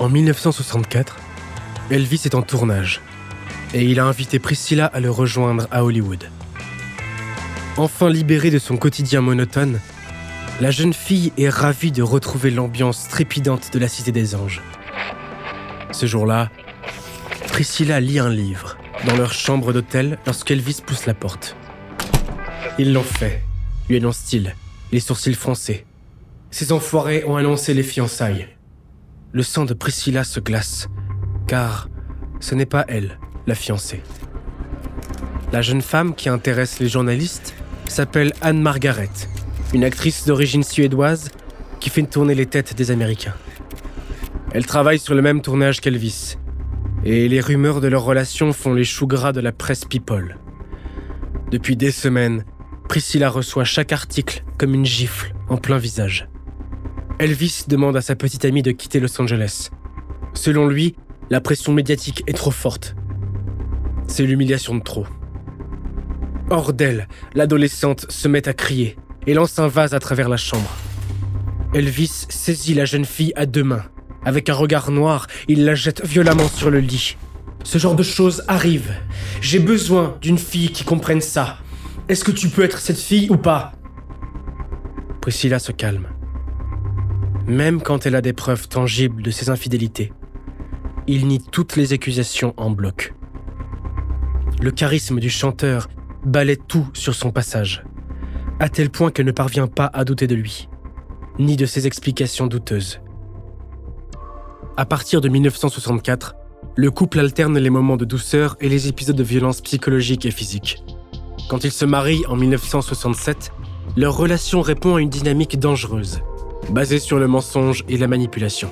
En 1964, Elvis est en tournage et il a invité Priscilla à le rejoindre à Hollywood. Enfin libérée de son quotidien monotone, la jeune fille est ravie de retrouver l'ambiance trépidante de la Cité des Anges. Ce jour-là, Priscilla lit un livre dans leur chambre d'hôtel lorsqu'Elvis pousse la porte. Ils l'ont fait, lui annonce-t-il, les sourcils froncés. Ces enfoirés ont annoncé les fiançailles. Le sang de Priscilla se glace, car ce n'est pas elle, la fiancée. La jeune femme qui intéresse les journalistes s'appelle Anne Margaret, une actrice d'origine suédoise qui fait tourner les têtes des Américains. Elle travaille sur le même tournage qu'Elvis, et les rumeurs de leur relation font les choux gras de la presse people. Depuis des semaines, Priscilla reçoit chaque article comme une gifle en plein visage. Elvis demande à sa petite amie de quitter Los Angeles. Selon lui, la pression médiatique est trop forte. C'est l'humiliation de trop. Hors d'elle, l'adolescente se met à crier et lance un vase à travers la chambre. Elvis saisit la jeune fille à deux mains. Avec un regard noir, il la jette violemment sur le lit. Ce genre de choses arrive. J'ai besoin d'une fille qui comprenne ça. Est-ce que tu peux être cette fille ou pas? Priscilla se calme même quand elle a des preuves tangibles de ses infidélités. Il nie toutes les accusations en bloc. Le charisme du chanteur balaie tout sur son passage, à tel point qu'elle ne parvient pas à douter de lui, ni de ses explications douteuses. À partir de 1964, le couple alterne les moments de douceur et les épisodes de violence psychologique et physique. Quand ils se marient en 1967, leur relation répond à une dynamique dangereuse basé sur le mensonge et la manipulation.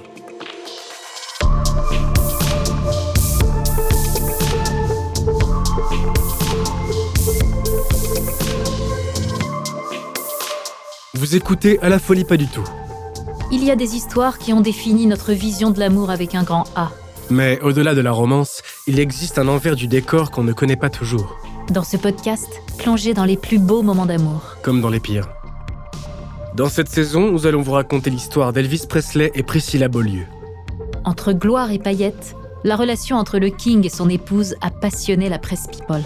Vous écoutez à la folie pas du tout. Il y a des histoires qui ont défini notre vision de l'amour avec un grand A. Mais au-delà de la romance, il existe un envers du décor qu'on ne connaît pas toujours. Dans ce podcast, plongez dans les plus beaux moments d'amour. Comme dans les pires. Dans cette saison, nous allons vous raconter l'histoire d'Elvis Presley et Priscilla Beaulieu. Entre gloire et paillettes, la relation entre le King et son épouse a passionné la presse people.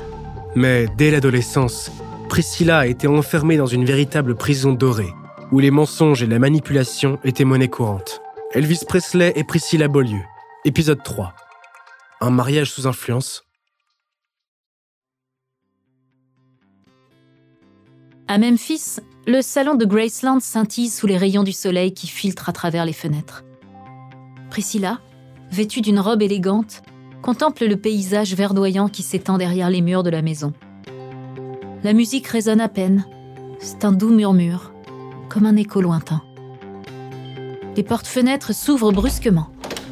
Mais dès l'adolescence, Priscilla a été enfermée dans une véritable prison dorée, où les mensonges et la manipulation étaient monnaie courante. Elvis Presley et Priscilla Beaulieu, épisode 3. Un mariage sous influence. À Memphis, le salon de Graceland scintille sous les rayons du soleil qui filtrent à travers les fenêtres. Priscilla, vêtue d'une robe élégante, contemple le paysage verdoyant qui s'étend derrière les murs de la maison. La musique résonne à peine. C'est un doux murmure, comme un écho lointain. Les portes-fenêtres s'ouvrent brusquement.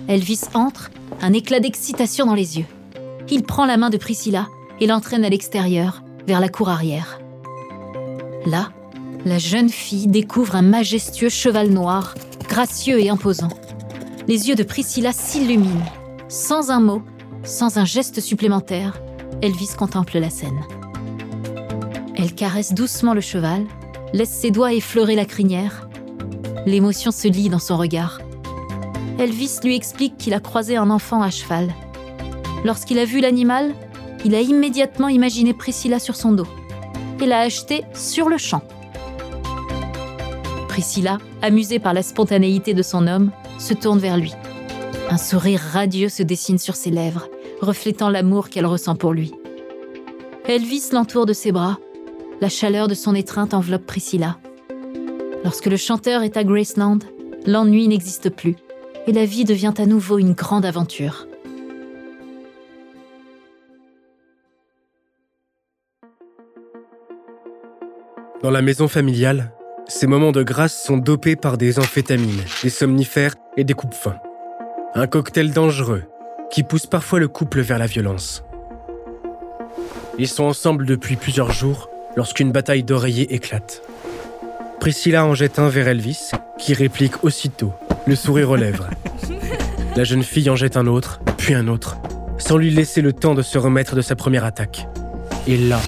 Elvis entre, un éclat d'excitation dans les yeux. Il prend la main de Priscilla et l'entraîne à l'extérieur, vers la cour arrière. Là, la jeune fille découvre un majestueux cheval noir, gracieux et imposant. Les yeux de Priscilla s'illuminent. Sans un mot, sans un geste supplémentaire, Elvis contemple la scène. Elle caresse doucement le cheval, laisse ses doigts effleurer la crinière. L'émotion se lit dans son regard. Elvis lui explique qu'il a croisé un enfant à cheval. Lorsqu'il a vu l'animal, il a immédiatement imaginé Priscilla sur son dos et l'a acheté sur le champ. Priscilla, amusée par la spontanéité de son homme, se tourne vers lui. Un sourire radieux se dessine sur ses lèvres, reflétant l'amour qu'elle ressent pour lui. Elvis l'entoure de ses bras. La chaleur de son étreinte enveloppe Priscilla. Lorsque le chanteur est à Graceland, l'ennui n'existe plus et la vie devient à nouveau une grande aventure. Dans la maison familiale, ces moments de grâce sont dopés par des amphétamines, des somnifères et des coupes-fins. Un cocktail dangereux qui pousse parfois le couple vers la violence. Ils sont ensemble depuis plusieurs jours lorsqu'une bataille d'oreillers éclate. Priscilla en jette un vers Elvis, qui réplique aussitôt, le sourire aux lèvres. La jeune fille en jette un autre, puis un autre, sans lui laisser le temps de se remettre de sa première attaque. Et là,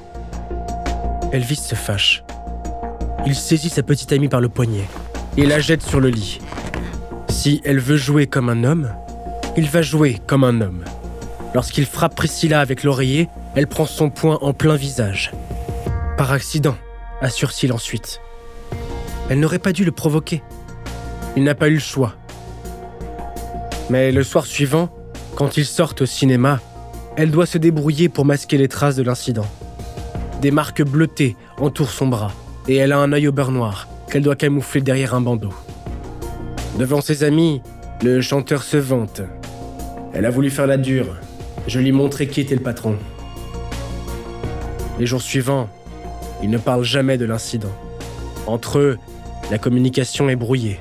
Elvis se fâche. Il saisit sa petite amie par le poignet et la jette sur le lit. Si elle veut jouer comme un homme, il va jouer comme un homme. Lorsqu'il frappe Priscilla avec l'oreiller, elle prend son poing en plein visage. Par accident, assure-t-il ensuite. Elle n'aurait pas dû le provoquer. Il n'a pas eu le choix. Mais le soir suivant, quand ils sortent au cinéma, elle doit se débrouiller pour masquer les traces de l'incident. Des marques bleutées entourent son bras et elle a un œil au beurre noir qu'elle doit camoufler derrière un bandeau. Devant ses amis, le chanteur se vante. Elle a voulu faire la dure. Je lui montrais qui était le patron. Les jours suivants, ils ne parlent jamais de l'incident. Entre eux, la communication est brouillée.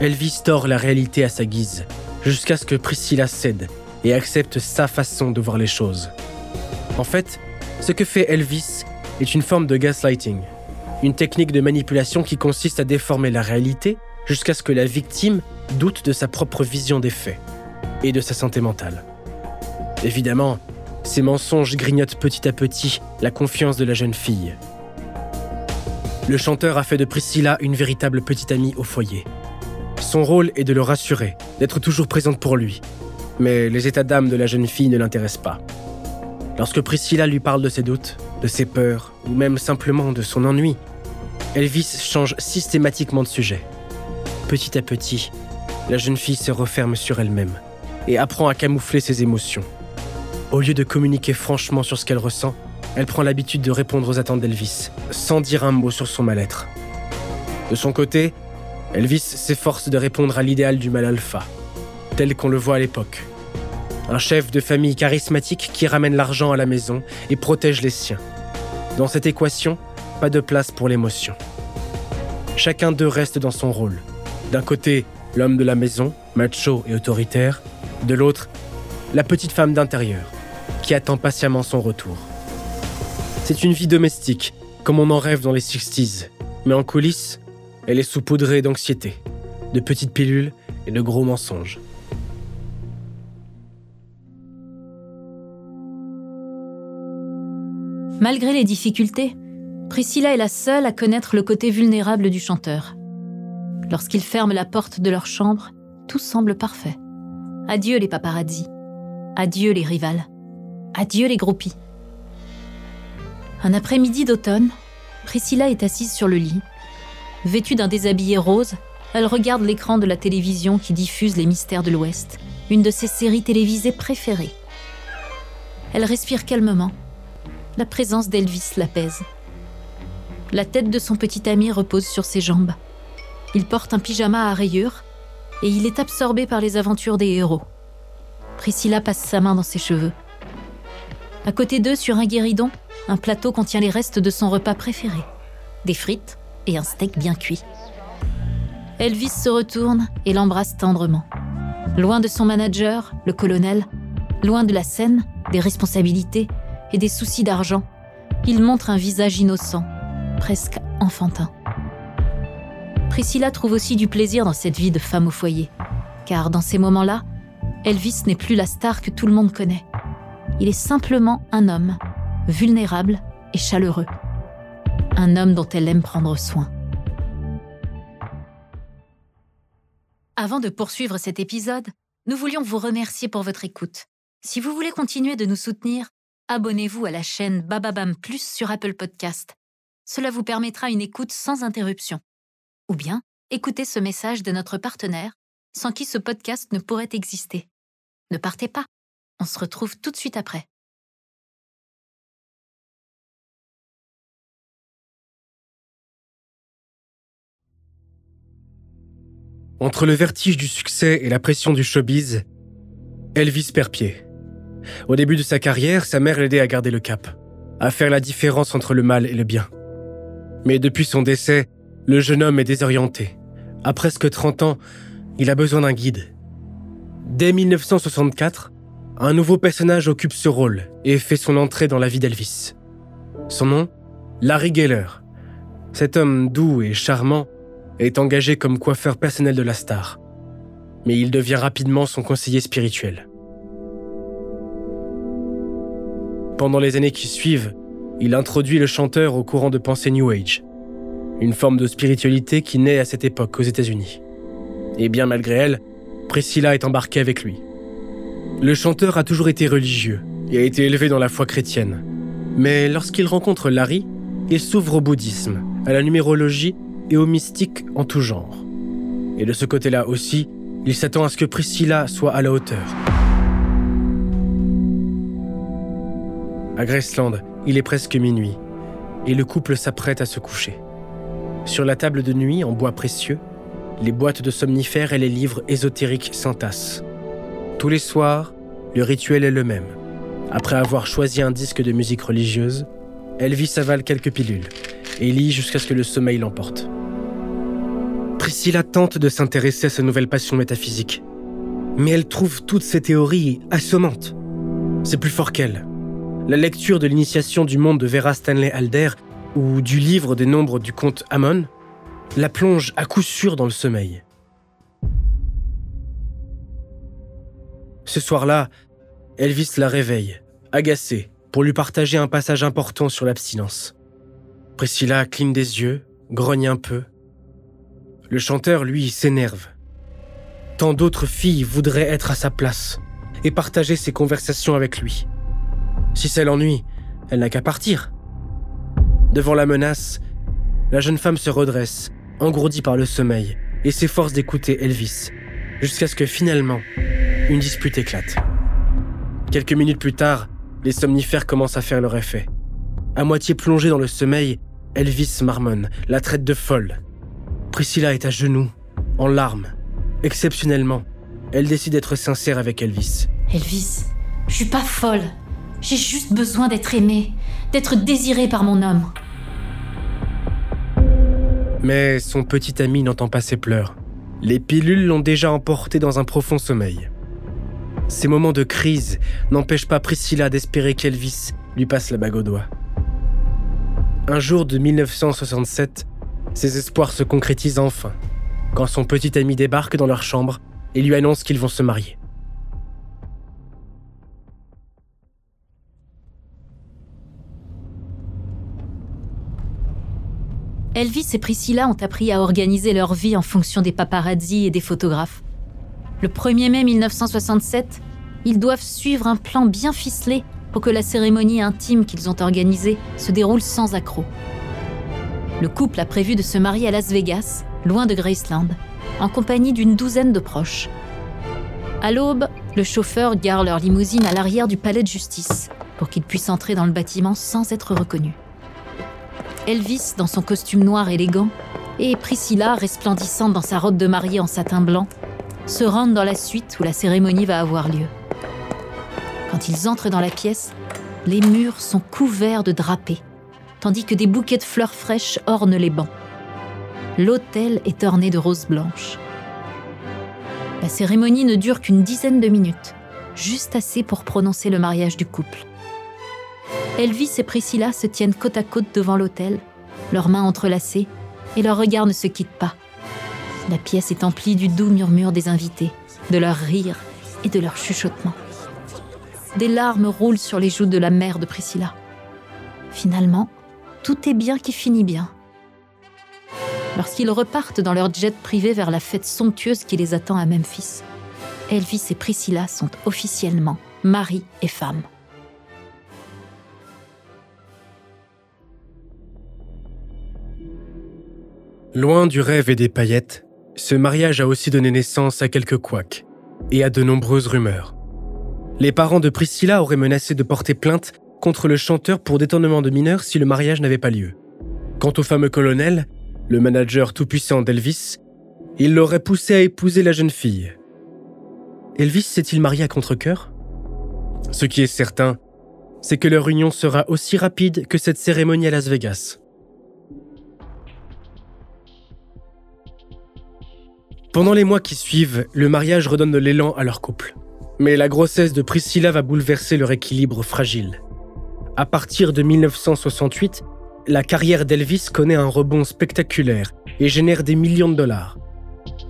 Elvis tord la réalité à sa guise, jusqu'à ce que Priscilla cède et accepte sa façon de voir les choses. En fait, ce que fait Elvis est une forme de gaslighting, une technique de manipulation qui consiste à déformer la réalité jusqu'à ce que la victime doute de sa propre vision des faits et de sa santé mentale. Évidemment, ces mensonges grignotent petit à petit la confiance de la jeune fille le chanteur a fait de Priscilla une véritable petite amie au foyer. Son rôle est de le rassurer, d'être toujours présente pour lui. Mais les états d'âme de la jeune fille ne l'intéressent pas. Lorsque Priscilla lui parle de ses doutes, de ses peurs, ou même simplement de son ennui, Elvis change systématiquement de sujet. Petit à petit, la jeune fille se referme sur elle-même et apprend à camoufler ses émotions. Au lieu de communiquer franchement sur ce qu'elle ressent, elle prend l'habitude de répondre aux attentes d'Elvis, sans dire un mot sur son mal-être. De son côté, Elvis s'efforce de répondre à l'idéal du mal alpha, tel qu'on le voit à l'époque. Un chef de famille charismatique qui ramène l'argent à la maison et protège les siens. Dans cette équation, pas de place pour l'émotion. Chacun d'eux reste dans son rôle. D'un côté, l'homme de la maison, macho et autoritaire. De l'autre, la petite femme d'intérieur, qui attend patiemment son retour. C'est une vie domestique, comme on en rêve dans les 60s. Mais en coulisses, elle est saupoudrée d'anxiété, de petites pilules et de gros mensonges. Malgré les difficultés, Priscilla est la seule à connaître le côté vulnérable du chanteur. Lorsqu'ils ferment la porte de leur chambre, tout semble parfait. Adieu les paparazzi. Adieu les rivales. Adieu les groupies. Un après-midi d'automne, Priscilla est assise sur le lit. Vêtue d'un déshabillé rose, elle regarde l'écran de la télévision qui diffuse Les Mystères de l'Ouest, une de ses séries télévisées préférées. Elle respire calmement. La présence d'Elvis l'apaise. La tête de son petit ami repose sur ses jambes. Il porte un pyjama à rayures et il est absorbé par les aventures des héros. Priscilla passe sa main dans ses cheveux. À côté d'eux, sur un guéridon, un plateau contient les restes de son repas préféré des frites et un steak bien cuit. Elvis se retourne et l'embrasse tendrement. Loin de son manager, le colonel, loin de la scène, des responsabilités et des soucis d'argent, il montre un visage innocent, presque enfantin. Priscilla trouve aussi du plaisir dans cette vie de femme au foyer, car dans ces moments-là, Elvis n'est plus la star que tout le monde connaît. Il est simplement un homme vulnérable et chaleureux. Un homme dont elle aime prendre soin. Avant de poursuivre cet épisode, nous voulions vous remercier pour votre écoute. Si vous voulez continuer de nous soutenir, abonnez-vous à la chaîne Bababam Plus sur Apple Podcast. Cela vous permettra une écoute sans interruption. Ou bien, écoutez ce message de notre partenaire, sans qui ce podcast ne pourrait exister. Ne partez pas, on se retrouve tout de suite après. Entre le vertige du succès et la pression du showbiz, Elvis perd pied. Au début de sa carrière, sa mère l'aidait à garder le cap, à faire la différence entre le mal et le bien. Mais depuis son décès, le jeune homme est désorienté. À presque 30 ans, il a besoin d'un guide. Dès 1964, un nouveau personnage occupe ce rôle et fait son entrée dans la vie d'Elvis. Son nom Larry Geller. Cet homme doux et charmant est engagé comme coiffeur personnel de la star. Mais il devient rapidement son conseiller spirituel. Pendant les années qui suivent, il introduit le chanteur au courant de pensée New Age, une forme de spiritualité qui naît à cette époque aux États-Unis. Et bien malgré elle, Priscilla est embarquée avec lui. Le chanteur a toujours été religieux et a été élevé dans la foi chrétienne. Mais lorsqu'il rencontre Larry, il s'ouvre au bouddhisme, à la numérologie et au mystique en tout genre. Et de ce côté-là aussi, il s'attend à ce que Priscilla soit à la hauteur. À Graceland, il est presque minuit et le couple s'apprête à se coucher. Sur la table de nuit en bois précieux, les boîtes de somnifères et les livres ésotériques s'entassent. Tous les soirs, le rituel est le même. Après avoir choisi un disque de musique religieuse, Elvis avale quelques pilules et lit jusqu'à ce que le sommeil l'emporte. Priscilla tente de s'intéresser à sa nouvelle passion métaphysique, mais elle trouve toutes ces théories assommantes. C'est plus fort qu'elle la lecture de l'initiation du monde de Vera Stanley Alder ou du livre des nombres du comte Amon la plonge à coup sûr dans le sommeil. Ce soir-là, Elvis la réveille, agacée, pour lui partager un passage important sur l'abstinence. Priscilla cligne des yeux, grogne un peu. Le chanteur, lui, s'énerve. Tant d'autres filles voudraient être à sa place et partager ses conversations avec lui. Si c'est l'ennui, elle n'a qu'à partir. Devant la menace, la jeune femme se redresse, engourdie par le sommeil, et s'efforce d'écouter Elvis, jusqu'à ce que finalement, une dispute éclate. Quelques minutes plus tard, les somnifères commencent à faire leur effet. À moitié plongée dans le sommeil, Elvis marmonne, la traite de folle. Priscilla est à genoux, en larmes. Exceptionnellement, elle décide d'être sincère avec Elvis. Elvis, je suis pas folle. J'ai juste besoin d'être aimée, d'être désirée par mon homme. Mais son petit ami n'entend pas ses pleurs. Les pilules l'ont déjà emporté dans un profond sommeil. Ces moments de crise n'empêchent pas Priscilla d'espérer qu'Elvis lui passe la bague au doigt. Un jour de 1967, ses espoirs se concrétisent enfin, quand son petit ami débarque dans leur chambre et lui annonce qu'ils vont se marier. Elvis et Priscilla ont appris à organiser leur vie en fonction des paparazzis et des photographes. Le 1er mai 1967, ils doivent suivre un plan bien ficelé pour que la cérémonie intime qu'ils ont organisée se déroule sans accroc. Le couple a prévu de se marier à Las Vegas, loin de Graceland, en compagnie d'une douzaine de proches. À l'aube, le chauffeur gare leur limousine à l'arrière du palais de justice pour qu'ils puissent entrer dans le bâtiment sans être reconnus. Elvis dans son costume noir élégant et Priscilla resplendissante dans sa robe de mariée en satin blanc se rendent dans la suite où la cérémonie va avoir lieu. Quand ils entrent dans la pièce, les murs sont couverts de drapés, tandis que des bouquets de fleurs fraîches ornent les bancs. L'hôtel est orné de roses blanches. La cérémonie ne dure qu'une dizaine de minutes, juste assez pour prononcer le mariage du couple. Elvis et Priscilla se tiennent côte à côte devant l'autel, leurs mains entrelacées, et leurs regards ne se quittent pas. La pièce est emplie du doux murmure des invités, de leurs rires et de leurs chuchotements. Des larmes roulent sur les joues de la mère de Priscilla. Finalement, tout est bien qui finit bien. Lorsqu'ils repartent dans leur jet privé vers la fête somptueuse qui les attend à Memphis, Elvis et Priscilla sont officiellement mari et femme. Loin du rêve et des paillettes, ce mariage a aussi donné naissance à quelques couacs et à de nombreuses rumeurs. Les parents de Priscilla auraient menacé de porter plainte contre le chanteur pour détournement de mineurs si le mariage n'avait pas lieu. Quant au fameux colonel, le manager tout-puissant d'Elvis, il l'aurait poussé à épouser la jeune fille. Elvis s'est-il marié à contre-coeur? Ce qui est certain, c'est que leur union sera aussi rapide que cette cérémonie à Las Vegas. Pendant les mois qui suivent, le mariage redonne de l'élan à leur couple. Mais la grossesse de Priscilla va bouleverser leur équilibre fragile. À partir de 1968, la carrière d'Elvis connaît un rebond spectaculaire et génère des millions de dollars.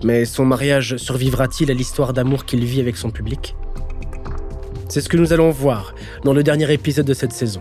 Mais son mariage survivra-t-il à l'histoire d'amour qu'il vit avec son public? C'est ce que nous allons voir dans le dernier épisode de cette saison.